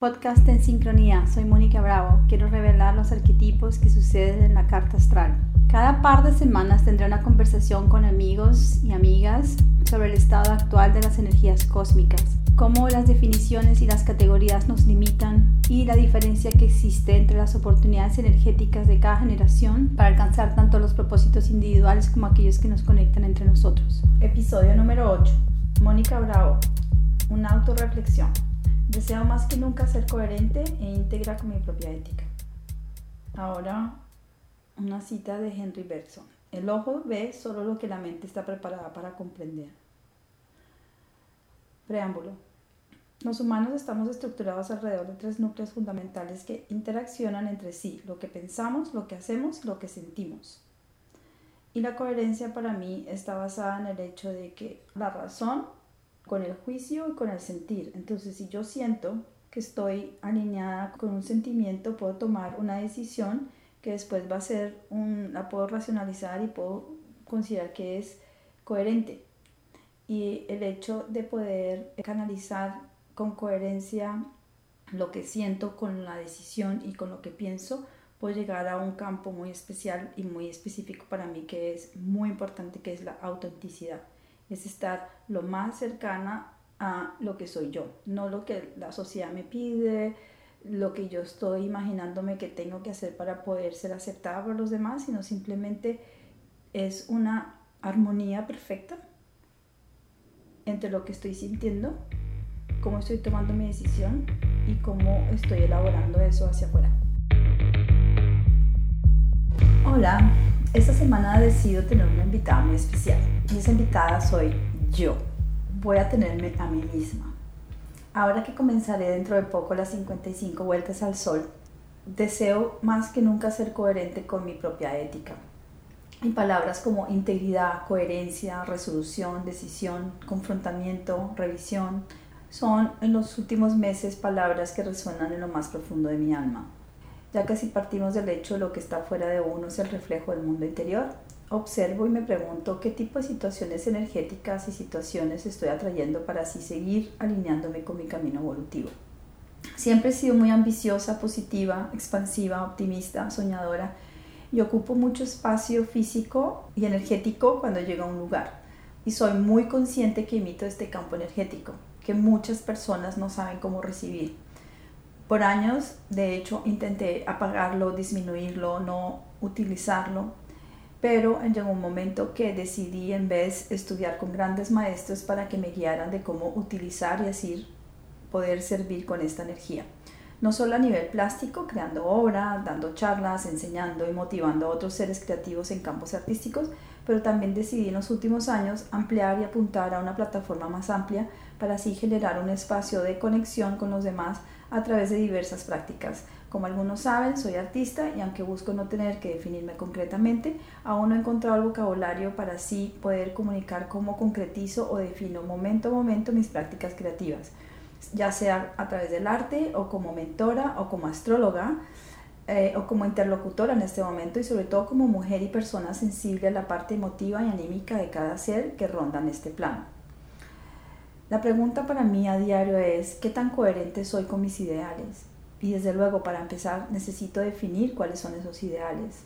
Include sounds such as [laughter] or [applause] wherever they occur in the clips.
Podcast en sincronía, soy Mónica Bravo. Quiero revelar los arquetipos que suceden en la carta astral. Cada par de semanas tendré una conversación con amigos y amigas sobre el estado actual de las energías cósmicas, cómo las definiciones y las categorías nos limitan y la diferencia que existe entre las oportunidades energéticas de cada generación para alcanzar tanto los propósitos individuales como aquellos que nos conectan entre nosotros. Episodio número 8. Mónica Bravo. Una autorreflexión. Deseo más que nunca ser coherente e íntegra con mi propia ética. Ahora, una cita de Henry Bergson. El ojo ve solo lo que la mente está preparada para comprender. Preámbulo. Los humanos estamos estructurados alrededor de tres núcleos fundamentales que interaccionan entre sí, lo que pensamos, lo que hacemos, lo que sentimos. Y la coherencia para mí está basada en el hecho de que la razón con el juicio y con el sentir. Entonces, si yo siento que estoy alineada con un sentimiento, puedo tomar una decisión que después va a ser un, la puedo racionalizar y puedo considerar que es coherente. Y el hecho de poder canalizar con coherencia lo que siento con la decisión y con lo que pienso, puedo llegar a un campo muy especial y muy específico para mí que es muy importante, que es la autenticidad es estar lo más cercana a lo que soy yo, no lo que la sociedad me pide, lo que yo estoy imaginándome que tengo que hacer para poder ser aceptada por los demás, sino simplemente es una armonía perfecta entre lo que estoy sintiendo, cómo estoy tomando mi decisión y cómo estoy elaborando eso hacia afuera. Hola, esta semana he decidido tener una invitada muy especial y esa invitada soy yo. Voy a tenerme a mí misma. Ahora que comenzaré dentro de poco las 55 vueltas al sol, deseo más que nunca ser coherente con mi propia ética. Y palabras como integridad, coherencia, resolución, decisión, confrontamiento, revisión, son en los últimos meses palabras que resuenan en lo más profundo de mi alma ya que si partimos del hecho de lo que está fuera de uno es el reflejo del mundo interior. Observo y me pregunto qué tipo de situaciones energéticas y situaciones estoy atrayendo para así seguir alineándome con mi camino evolutivo. Siempre he sido muy ambiciosa, positiva, expansiva, optimista, soñadora y ocupo mucho espacio físico y energético cuando llego a un lugar. Y soy muy consciente que imito este campo energético, que muchas personas no saben cómo recibir por años, de hecho, intenté apagarlo, disminuirlo, no utilizarlo, pero llegó un momento que decidí en vez estudiar con grandes maestros para que me guiaran de cómo utilizar y así poder servir con esta energía. No solo a nivel plástico, creando obra, dando charlas, enseñando y motivando a otros seres creativos en campos artísticos, pero también decidí en los últimos años ampliar y apuntar a una plataforma más amplia para así generar un espacio de conexión con los demás a través de diversas prácticas. Como algunos saben, soy artista y aunque busco no tener que definirme concretamente, aún no he encontrado el vocabulario para así poder comunicar cómo concretizo o defino momento a momento mis prácticas creativas, ya sea a través del arte o como mentora o como astróloga. Eh, o como interlocutora en este momento y sobre todo como mujer y persona sensible a la parte emotiva y anímica de cada ser que ronda en este plano. La pregunta para mí a diario es, ¿qué tan coherente soy con mis ideales? Y desde luego, para empezar, necesito definir cuáles son esos ideales.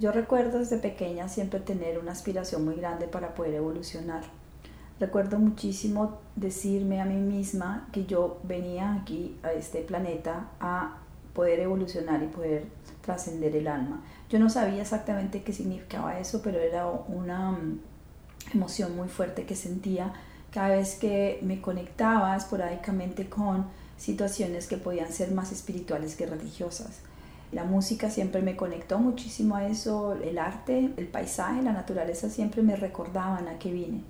Yo recuerdo desde pequeña siempre tener una aspiración muy grande para poder evolucionar. Recuerdo muchísimo decirme a mí misma que yo venía aquí a este planeta a poder evolucionar y poder trascender el alma. Yo no sabía exactamente qué significaba eso, pero era una mm, emoción muy fuerte que sentía cada vez que me conectaba esporádicamente con situaciones que podían ser más espirituales que religiosas. La música siempre me conectó muchísimo a eso, el arte, el paisaje, la naturaleza siempre me recordaban a qué vine.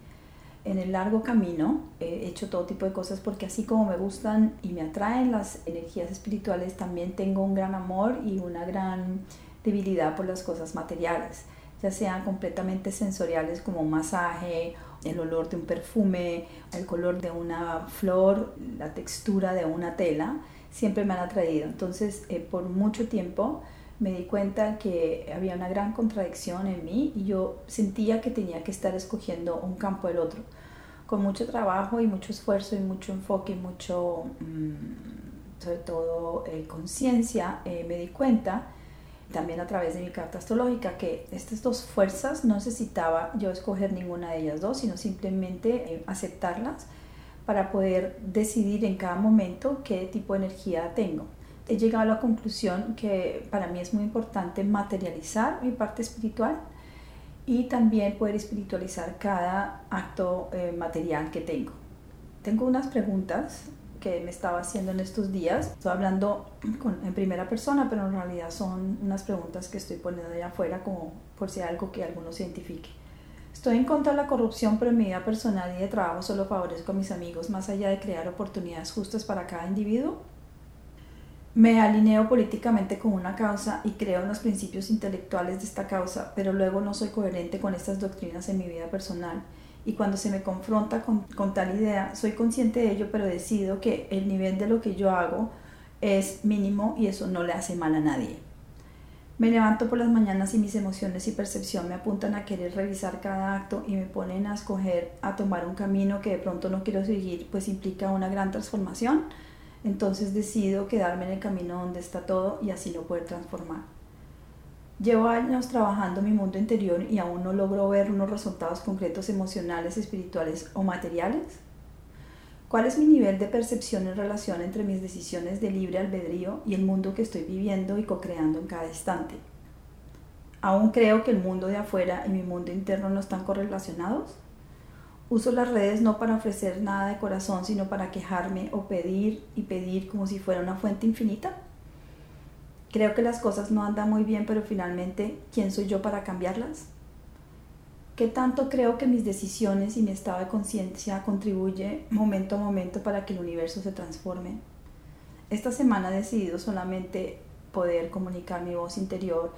En el largo camino he hecho todo tipo de cosas porque así como me gustan y me atraen las energías espirituales, también tengo un gran amor y una gran debilidad por las cosas materiales, ya sean completamente sensoriales como un masaje el olor de un perfume, el color de una flor, la textura de una tela, siempre me han atraído. Entonces, eh, por mucho tiempo me di cuenta que había una gran contradicción en mí y yo sentía que tenía que estar escogiendo un campo del otro. Con mucho trabajo y mucho esfuerzo y mucho enfoque y mucho mm, sobre todo eh, conciencia, eh, me di cuenta, también a través de mi carta astrológica, que estas dos fuerzas no necesitaba yo escoger ninguna de ellas dos, sino simplemente eh, aceptarlas para poder decidir en cada momento qué tipo de energía tengo. He llegado a la conclusión que para mí es muy importante materializar mi parte espiritual y también poder espiritualizar cada acto material que tengo. Tengo unas preguntas que me estaba haciendo en estos días. Estoy hablando [clears throat] en primera persona, pero en realidad son unas preguntas que estoy poniendo allá afuera como por si hay algo que alguno se identifique. Estoy en contra de la corrupción, pero en mi vida personal y de trabajo solo favorezco a mis amigos, más allá de crear oportunidades justas para cada individuo. Me alineo políticamente con una causa y creo en los principios intelectuales de esta causa, pero luego no soy coherente con estas doctrinas en mi vida personal y cuando se me confronta con, con, tal idea, soy consciente de ello, pero decido que el nivel de lo que yo hago es mínimo y eso no le hace mal a nadie. Me levanto por las mañanas y mis emociones y percepción me apuntan a querer revisar cada acto y me ponen a escoger, a tomar un camino que de pronto no quiero seguir, pues implica una gran transformación. Entonces decido quedarme en el camino donde está todo y así no poder transformar. Llevo años trabajando mi mundo interior y aún no logro ver unos resultados concretos emocionales, espirituales o materiales. ¿Cuál es mi nivel de percepción en relación entre mis decisiones de libre albedrío y el mundo que estoy viviendo y co-creando en cada instante? ¿Aún creo que el mundo de afuera y mi mundo interno no están correlacionados? Uso las redes no para ofrecer nada de corazón, sino para quejarme o pedir y pedir como si fuera una fuente infinita. Creo que las cosas no andan muy bien, pero finalmente, ¿quién soy yo para cambiarlas? ¿Qué tanto creo que mis decisiones y mi estado de conciencia contribuye momento a momento para que el universo se transforme? Esta semana he decidido solamente poder comunicar mi voz interior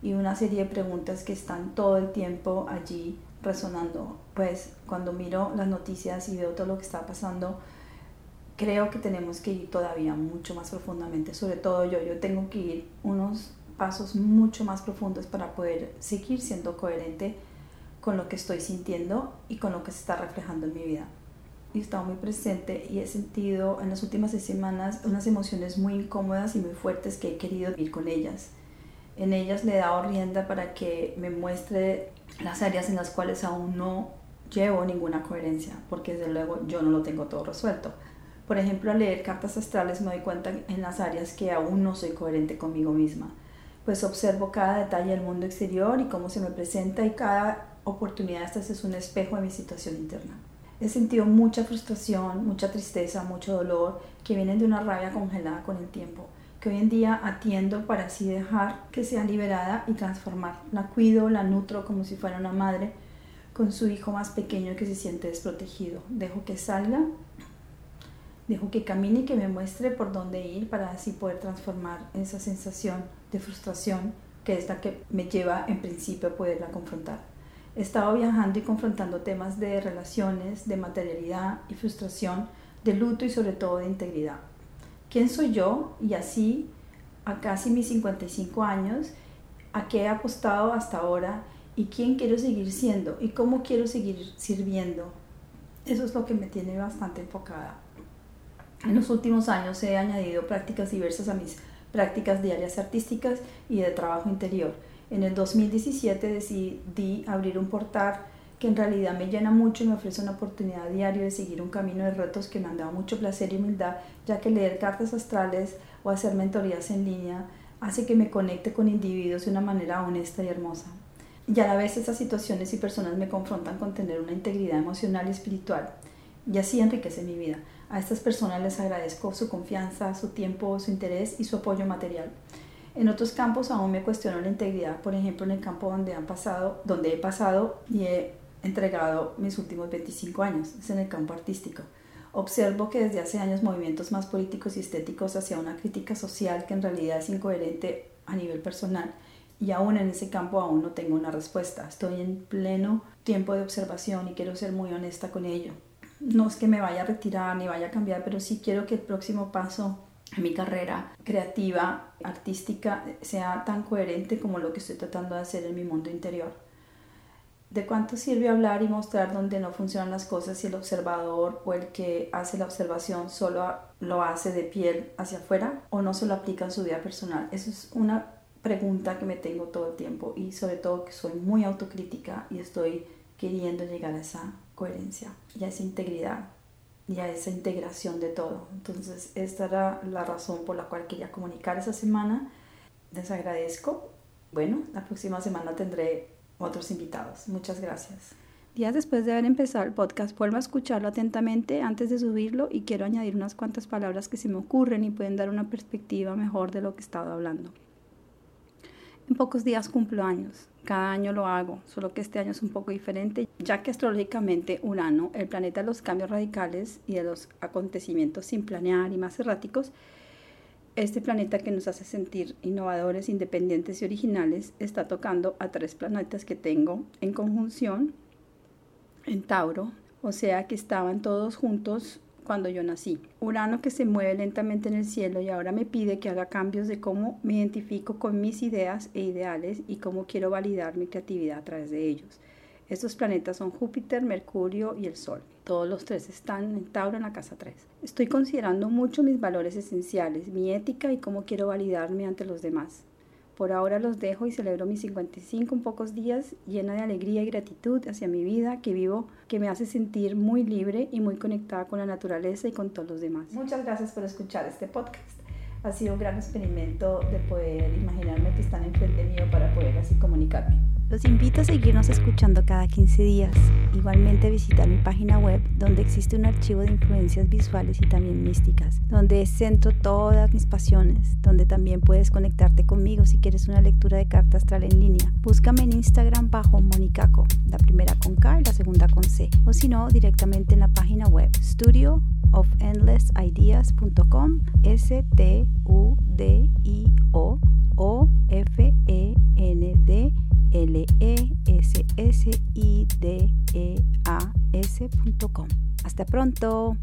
y una serie de preguntas que están todo el tiempo allí resonando. Pues cuando miro las noticias y veo todo lo que está pasando, creo que tenemos que ir todavía mucho más profundamente, sobre todo yo, yo tengo que ir unos pasos mucho más profundos para poder seguir siendo coherente con lo que estoy sintiendo y con lo que se está reflejando en mi vida. Y he estado muy presente y he sentido en las últimas semanas unas emociones muy incómodas y muy fuertes que he querido vivir con ellas. En ellas le he dado rienda para que me muestre las áreas en las cuales aún no llevo ninguna coherencia, porque desde luego yo no lo tengo todo resuelto. Por ejemplo, al leer cartas astrales me doy cuenta en las áreas que aún no soy coherente conmigo misma, pues observo cada detalle del mundo exterior y cómo se me presenta y cada oportunidad esta es un espejo de mi situación interna. He sentido mucha frustración, mucha tristeza, mucho dolor que vienen de una rabia congelada con el tiempo, que hoy en día atiendo para así dejar que sea liberada y transformar. La cuido, la nutro como si fuera una madre con su hijo más pequeño que se siente desprotegido. Dejo que salga Dejo que camine y que me muestre por dónde ir para así poder transformar esa sensación de frustración que es la que me lleva en principio a poderla confrontar. He estado viajando y confrontando temas de relaciones, de materialidad y frustración, de luto y sobre todo de integridad. ¿Quién soy yo? Y así, a casi mis 55 años, ¿a qué he apostado hasta ahora? ¿Y quién quiero seguir siendo? ¿Y cómo quiero seguir sirviendo? Eso es lo que me tiene bastante enfocada. En los últimos años he añadido prácticas diversas a mis prácticas diarias artísticas y de trabajo interior. En el 2017 decidí abrir un portal que en realidad me llena mucho y me ofrece una oportunidad diaria de seguir un camino de retos que me han dado mucho placer y humildad, ya que leer cartas astrales o hacer mentorías en línea hace que me conecte con individuos de una manera honesta y hermosa. Y a la vez esas situaciones y personas me confrontan con tener una integridad emocional y espiritual, y así enriquece mi vida. A estas personas les agradezco su confianza, su tiempo, su interés y su apoyo material. En otros campos aún me cuestiono la integridad, por ejemplo en el campo donde, han pasado, donde he pasado y he entregado mis últimos 25 años, es en el campo artístico. Observo que desde hace años movimientos más políticos y estéticos hacia una crítica social que en realidad es incoherente a nivel personal y aún en ese campo aún no tengo una respuesta. Estoy en pleno tiempo de observación y quiero ser muy honesta con ello no es que me vaya a retirar ni vaya a cambiar, pero sí quiero que el próximo paso en mi carrera creativa, artística, sea tan coherente como lo que estoy tratando de hacer en mi mundo interior. ¿De cuánto sirve hablar y mostrar dónde no funcionan las cosas si el observador o el que hace la observación solo lo hace de piel hacia afuera o no se lo aplica en su vida personal? Eso es una pregunta que me tengo todo el tiempo y sobre todo que soy muy autocrítica y estoy queriendo llegar a esa coherencia y a esa integridad y a esa integración de todo. Entonces, esta era la razón por la cual quería comunicar esa semana. Les agradezco. Bueno, la próxima semana tendré otros invitados. Muchas gracias. Días después de haber empezado el podcast, vuelvo a escucharlo atentamente antes de subirlo y quiero añadir unas cuantas palabras que se me ocurren y pueden dar una perspectiva mejor de lo que he estado hablando. En pocos días cumplo años. Cada año lo hago, solo que este año es un poco diferente, ya que astrológicamente Urano, el planeta de los cambios radicales y de los acontecimientos sin planear y más erráticos, este planeta que nos hace sentir innovadores, independientes y originales, está tocando a tres planetas que tengo en conjunción en Tauro, o sea que estaban todos juntos cuando yo nací. Urano que se mueve lentamente en el cielo y ahora me pide que haga cambios de cómo me identifico con mis ideas e ideales y cómo quiero validar mi creatividad a través de ellos. Estos planetas son Júpiter, Mercurio y el Sol. Todos los tres están en Tauro en la casa 3. Estoy considerando mucho mis valores esenciales, mi ética y cómo quiero validarme ante los demás. Por ahora los dejo y celebro mis 55 en pocos días llena de alegría y gratitud hacia mi vida que vivo, que me hace sentir muy libre y muy conectada con la naturaleza y con todos los demás. Muchas gracias por escuchar este podcast. Ha sido un gran experimento de poder imaginarme que están enfrente mío para poder así comunicarme. Los invito a seguirnos escuchando cada 15 días. Igualmente visitar mi página web donde existe un archivo de influencias visuales y también místicas, donde centro todas mis pasiones, donde también puedes conectarte conmigo si quieres una lectura de carta astral en línea. Búscame en Instagram bajo Monicaco, la primera con K y la segunda con C, o si no, directamente en la página web studio s t u d i o o f e n d L-E-S-S-I-D-E-A-S.com. Hasta pronto.